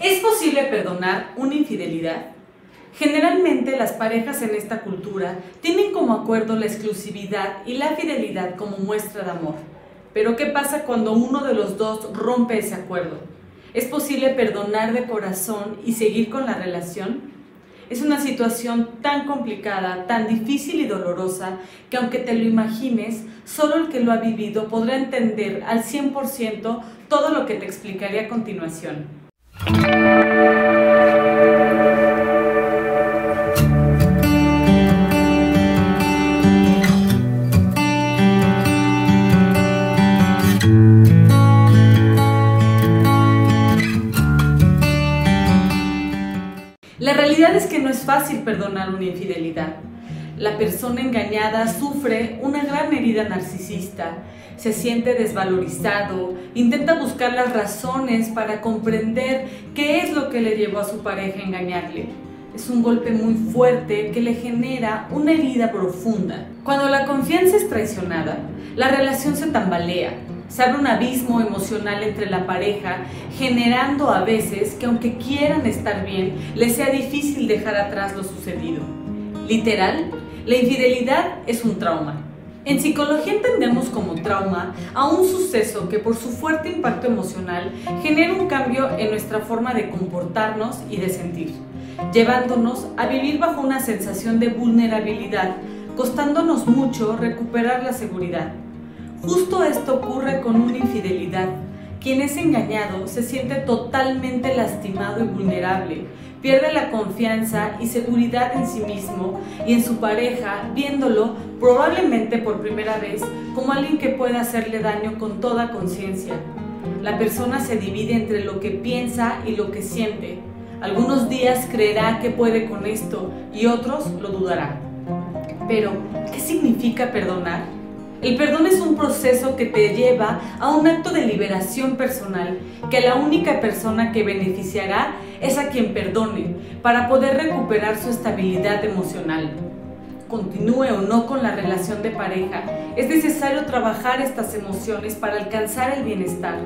¿Es posible perdonar una infidelidad? Generalmente las parejas en esta cultura tienen como acuerdo la exclusividad y la fidelidad como muestra de amor. Pero ¿qué pasa cuando uno de los dos rompe ese acuerdo? ¿Es posible perdonar de corazón y seguir con la relación? Es una situación tan complicada, tan difícil y dolorosa, que aunque te lo imagines, solo el que lo ha vivido podrá entender al 100% todo lo que te explicaré a continuación. La realidad es que no es fácil perdonar una infidelidad. La persona engañada sufre una gran herida narcisista, se siente desvalorizado, intenta buscar las razones para comprender qué es lo que le llevó a su pareja a engañarle. Es un golpe muy fuerte que le genera una herida profunda. Cuando la confianza es traicionada, la relación se tambalea, se abre un abismo emocional entre la pareja, generando a veces que aunque quieran estar bien, les sea difícil dejar atrás lo sucedido. Literal, la infidelidad es un trauma. En psicología entendemos como trauma a un suceso que por su fuerte impacto emocional genera un cambio en nuestra forma de comportarnos y de sentir, llevándonos a vivir bajo una sensación de vulnerabilidad, costándonos mucho recuperar la seguridad. Justo esto ocurre con una infidelidad. Quien es engañado se siente totalmente lastimado y vulnerable, pierde la confianza y seguridad en sí mismo y en su pareja, viéndolo probablemente por primera vez como alguien que puede hacerle daño con toda conciencia. La persona se divide entre lo que piensa y lo que siente. Algunos días creerá que puede con esto y otros lo dudará. Pero, ¿qué significa perdonar? El perdón es un proceso que te lleva a un acto de liberación personal, que la única persona que beneficiará es a quien perdone, para poder recuperar su estabilidad emocional. Continúe o no con la relación de pareja, es necesario trabajar estas emociones para alcanzar el bienestar.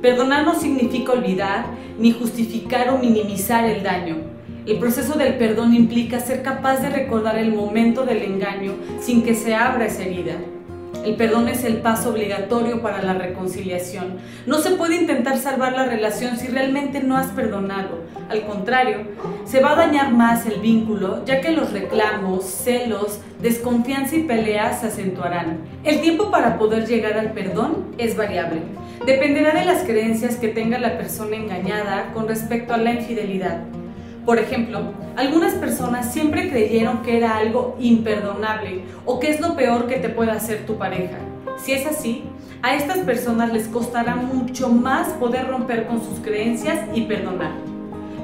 Perdonar no significa olvidar, ni justificar o minimizar el daño. El proceso del perdón implica ser capaz de recordar el momento del engaño sin que se abra esa herida. El perdón es el paso obligatorio para la reconciliación. No se puede intentar salvar la relación si realmente no has perdonado. Al contrario, se va a dañar más el vínculo, ya que los reclamos, celos, desconfianza y peleas se acentuarán. El tiempo para poder llegar al perdón es variable. Dependerá de las creencias que tenga la persona engañada con respecto a la infidelidad. Por ejemplo, algunas personas siempre creyeron que era algo imperdonable o que es lo peor que te puede hacer tu pareja. Si es así, a estas personas les costará mucho más poder romper con sus creencias y perdonar.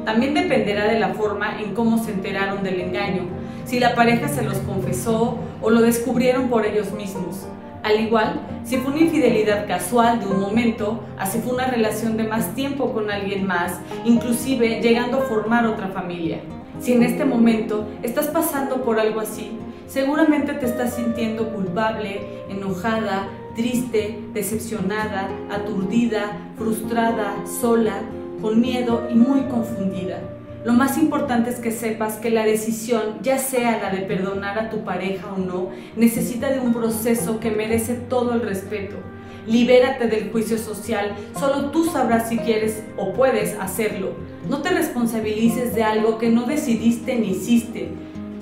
También dependerá de la forma en cómo se enteraron del engaño, si la pareja se los confesó o lo descubrieron por ellos mismos. Al igual, si fue una infidelidad casual de un momento, así fue una relación de más tiempo con alguien más, inclusive llegando a formar otra familia. Si en este momento estás pasando por algo así, seguramente te estás sintiendo culpable, enojada, triste, decepcionada, aturdida, frustrada, sola, con miedo y muy confundida. Lo más importante es que sepas que la decisión, ya sea la de perdonar a tu pareja o no, necesita de un proceso que merece todo el respeto. Libérate del juicio social, solo tú sabrás si quieres o puedes hacerlo. No te responsabilices de algo que no decidiste ni hiciste.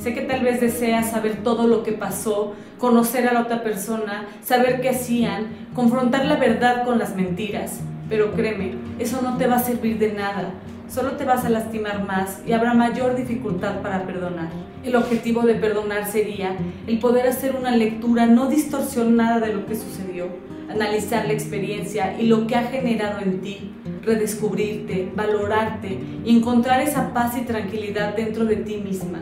Sé que tal vez deseas saber todo lo que pasó, conocer a la otra persona, saber qué hacían, confrontar la verdad con las mentiras. Pero créeme, eso no te va a servir de nada solo te vas a lastimar más y habrá mayor dificultad para perdonar. El objetivo de perdonar sería el poder hacer una lectura no distorsionada de lo que sucedió, analizar la experiencia y lo que ha generado en ti, redescubrirte, valorarte y encontrar esa paz y tranquilidad dentro de ti misma.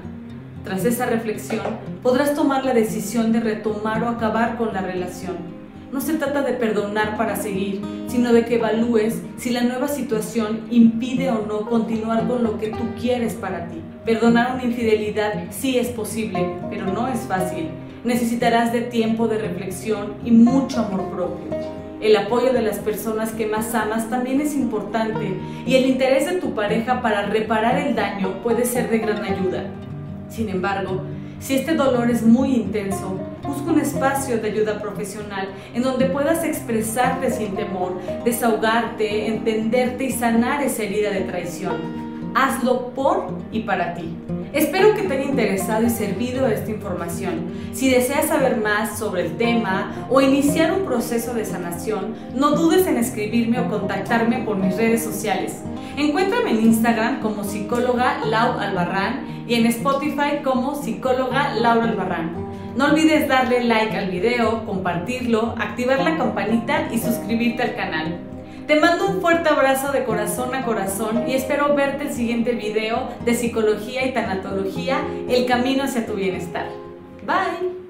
Tras esa reflexión, podrás tomar la decisión de retomar o acabar con la relación no se trata de perdonar para seguir, sino de que evalúes si la nueva situación impide o no continuar con lo que tú quieres para ti. Perdonar una infidelidad sí es posible, pero no es fácil. Necesitarás de tiempo de reflexión y mucho amor propio. El apoyo de las personas que más amas también es importante y el interés de tu pareja para reparar el daño puede ser de gran ayuda. Sin embargo, si este dolor es muy intenso, busca un espacio de ayuda profesional en donde puedas expresarte sin temor, desahogarte, entenderte y sanar esa herida de traición. Hazlo por y para ti. Espero que te haya interesado y servido esta información. Si deseas saber más sobre el tema o iniciar un proceso de sanación, no dudes en escribirme o contactarme por mis redes sociales. Encuéntrame en Instagram como psicóloga Lau Albarrán y en Spotify como psicóloga Laura Albarrán. No olvides darle like al video, compartirlo, activar la campanita y suscribirte al canal. Te mando un fuerte abrazo de corazón a corazón y espero verte el siguiente video de psicología y tanatología, el camino hacia tu bienestar. Bye.